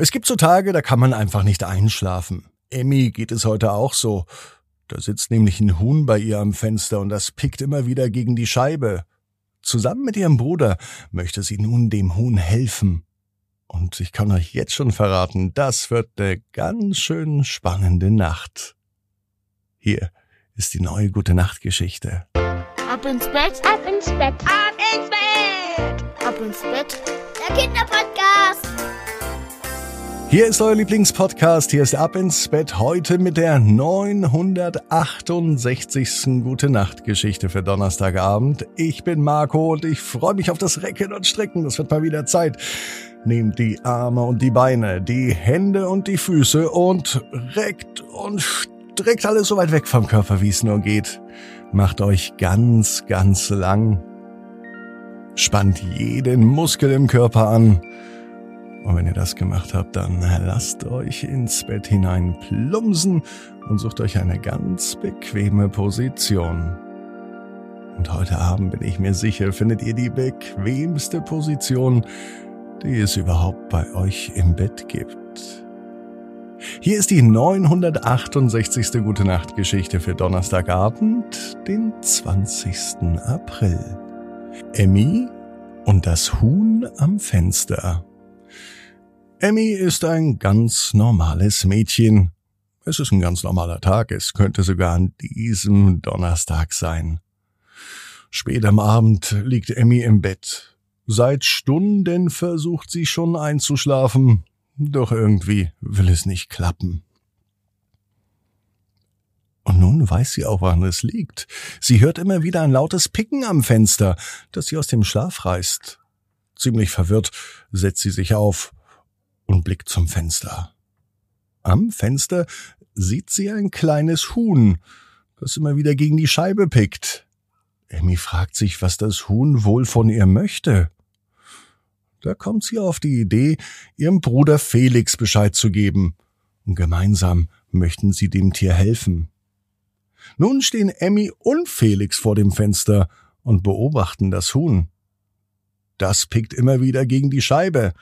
Es gibt so Tage, da kann man einfach nicht einschlafen. Emmy geht es heute auch so. Da sitzt nämlich ein Huhn bei ihr am Fenster und das pickt immer wieder gegen die Scheibe. Zusammen mit ihrem Bruder möchte sie nun dem Huhn helfen. Und ich kann euch jetzt schon verraten, das wird eine ganz schön spannende Nacht. Hier ist die neue gute Nachtgeschichte. Ab ins Bett, Ab ins Bett. ab ins Bett, ab ins Bett. Der Kinderpodcast. Hier ist euer Lieblingspodcast. Hier ist Ab ins Bett heute mit der 968. Gute Nacht Geschichte für Donnerstagabend. Ich bin Marco und ich freue mich auf das Recken und Strecken. Das wird mal wieder Zeit. Nehmt die Arme und die Beine, die Hände und die Füße und reckt und streckt alles so weit weg vom Körper, wie es nur geht. Macht euch ganz, ganz lang. Spannt jeden Muskel im Körper an. Und wenn ihr das gemacht habt, dann lasst euch ins Bett hinein plumsen und sucht euch eine ganz bequeme Position. Und heute Abend bin ich mir sicher, findet ihr die bequemste Position, die es überhaupt bei euch im Bett gibt. Hier ist die 968. Gute Nacht Geschichte für Donnerstagabend, den 20. April. Emmy und das Huhn am Fenster. Emmy ist ein ganz normales Mädchen. Es ist ein ganz normaler Tag, es könnte sogar an diesem Donnerstag sein. Spät am Abend liegt Emmy im Bett. Seit Stunden versucht sie schon einzuschlafen, doch irgendwie will es nicht klappen. Und nun weiß sie auch, woran es liegt. Sie hört immer wieder ein lautes Picken am Fenster, das sie aus dem Schlaf reißt. Ziemlich verwirrt setzt sie sich auf und blickt zum Fenster. Am Fenster sieht sie ein kleines Huhn, das immer wieder gegen die Scheibe pickt. Emmy fragt sich, was das Huhn wohl von ihr möchte. Da kommt sie auf die Idee, ihrem Bruder Felix Bescheid zu geben, und gemeinsam möchten sie dem Tier helfen. Nun stehen Emmy und Felix vor dem Fenster und beobachten das Huhn. Das pickt immer wieder gegen die Scheibe.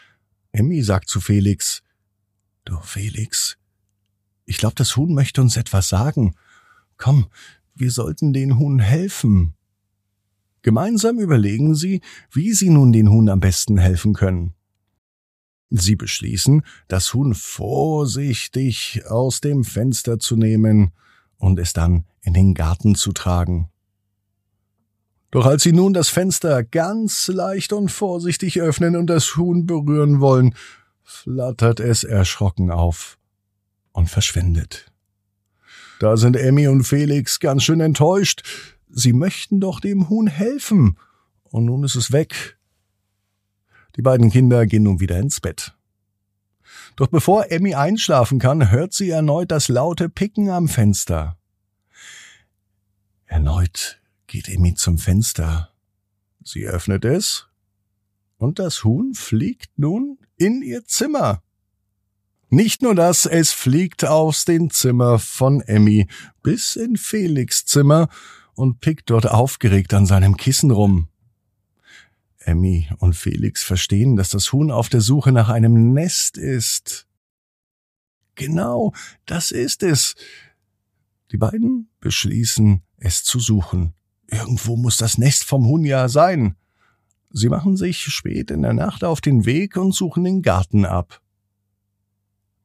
Emmy sagt zu Felix, Du Felix, ich glaube, das Huhn möchte uns etwas sagen. Komm, wir sollten den Huhn helfen. Gemeinsam überlegen sie, wie sie nun den Huhn am besten helfen können. Sie beschließen, das Huhn vorsichtig aus dem Fenster zu nehmen und es dann in den Garten zu tragen. Doch als sie nun das Fenster ganz leicht und vorsichtig öffnen und das Huhn berühren wollen, flattert es erschrocken auf und verschwindet. Da sind Emmy und Felix ganz schön enttäuscht. Sie möchten doch dem Huhn helfen. Und nun ist es weg. Die beiden Kinder gehen nun wieder ins Bett. Doch bevor Emmy einschlafen kann, hört sie erneut das laute Picken am Fenster. Erneut geht Emmy zum Fenster. Sie öffnet es, und das Huhn fliegt nun in ihr Zimmer. Nicht nur das, es fliegt aus dem Zimmer von Emmy bis in Felix Zimmer und pickt dort aufgeregt an seinem Kissen rum. Emmy und Felix verstehen, dass das Huhn auf der Suche nach einem Nest ist. Genau, das ist es. Die beiden beschließen, es zu suchen. Irgendwo muss das Nest vom Huhn ja sein. Sie machen sich spät in der Nacht auf den Weg und suchen den Garten ab.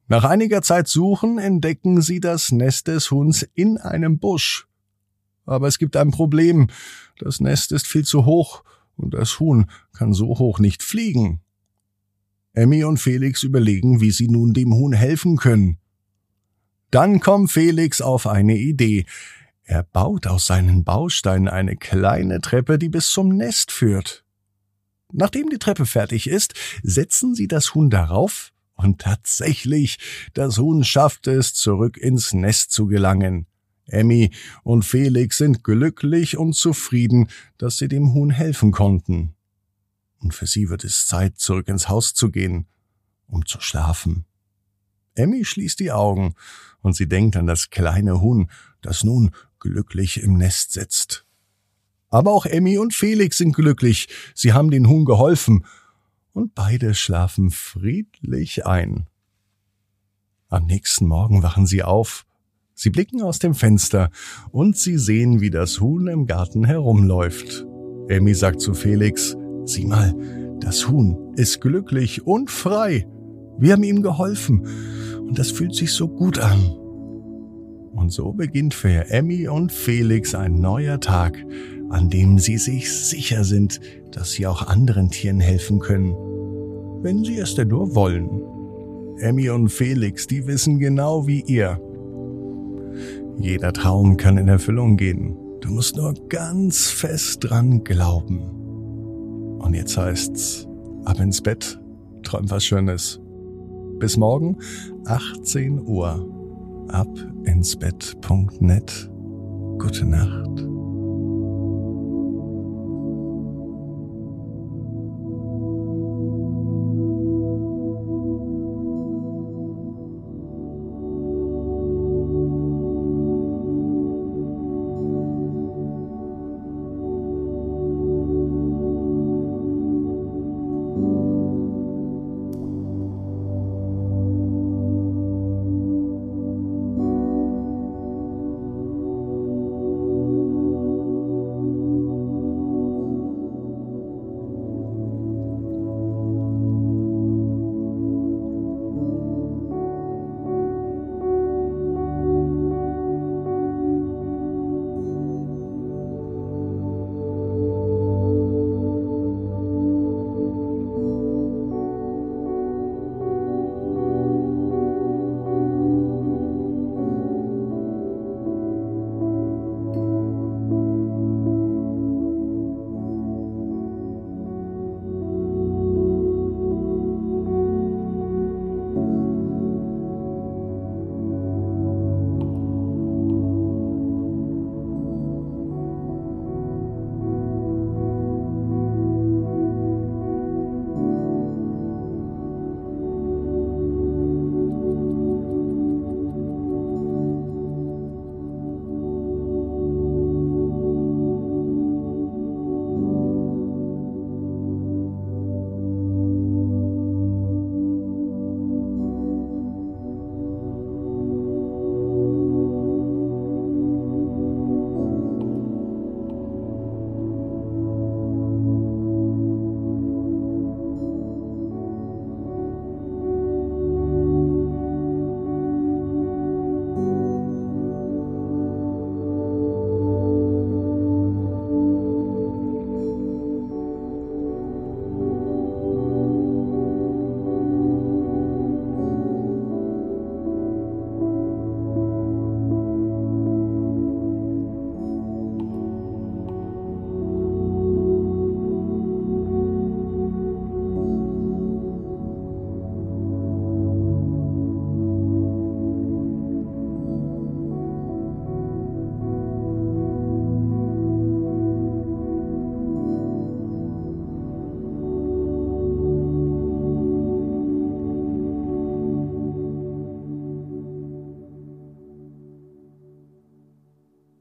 Nach einiger Zeit Suchen entdecken sie das Nest des Huhns in einem Busch. Aber es gibt ein Problem. Das Nest ist viel zu hoch und das Huhn kann so hoch nicht fliegen. Emmy und Felix überlegen, wie sie nun dem Huhn helfen können. Dann kommt Felix auf eine Idee. Er baut aus seinen Bausteinen eine kleine Treppe, die bis zum Nest führt. Nachdem die Treppe fertig ist, setzen sie das Huhn darauf, und tatsächlich, das Huhn schafft es, zurück ins Nest zu gelangen. Emmy und Felix sind glücklich und zufrieden, dass sie dem Huhn helfen konnten. Und für sie wird es Zeit, zurück ins Haus zu gehen, um zu schlafen. Emmy schließt die Augen und sie denkt an das kleine Huhn, das nun glücklich im Nest sitzt. Aber auch Emmy und Felix sind glücklich, sie haben den Huhn geholfen, und beide schlafen friedlich ein. Am nächsten Morgen wachen sie auf. Sie blicken aus dem Fenster und sie sehen, wie das Huhn im Garten herumläuft. Emmy sagt zu Felix, sieh mal, das Huhn ist glücklich und frei. Wir haben ihm geholfen und das fühlt sich so gut an. Und so beginnt für Emmy und Felix ein neuer Tag, an dem sie sich sicher sind, dass sie auch anderen Tieren helfen können, wenn sie es denn nur wollen. Emmy und Felix, die wissen genau wie ihr. Jeder Traum kann in Erfüllung gehen. Du musst nur ganz fest dran glauben. Und jetzt heißt's, ab ins Bett, träum was Schönes. Bis morgen, 18 Uhr, ab ins Bett.net. Gute Nacht.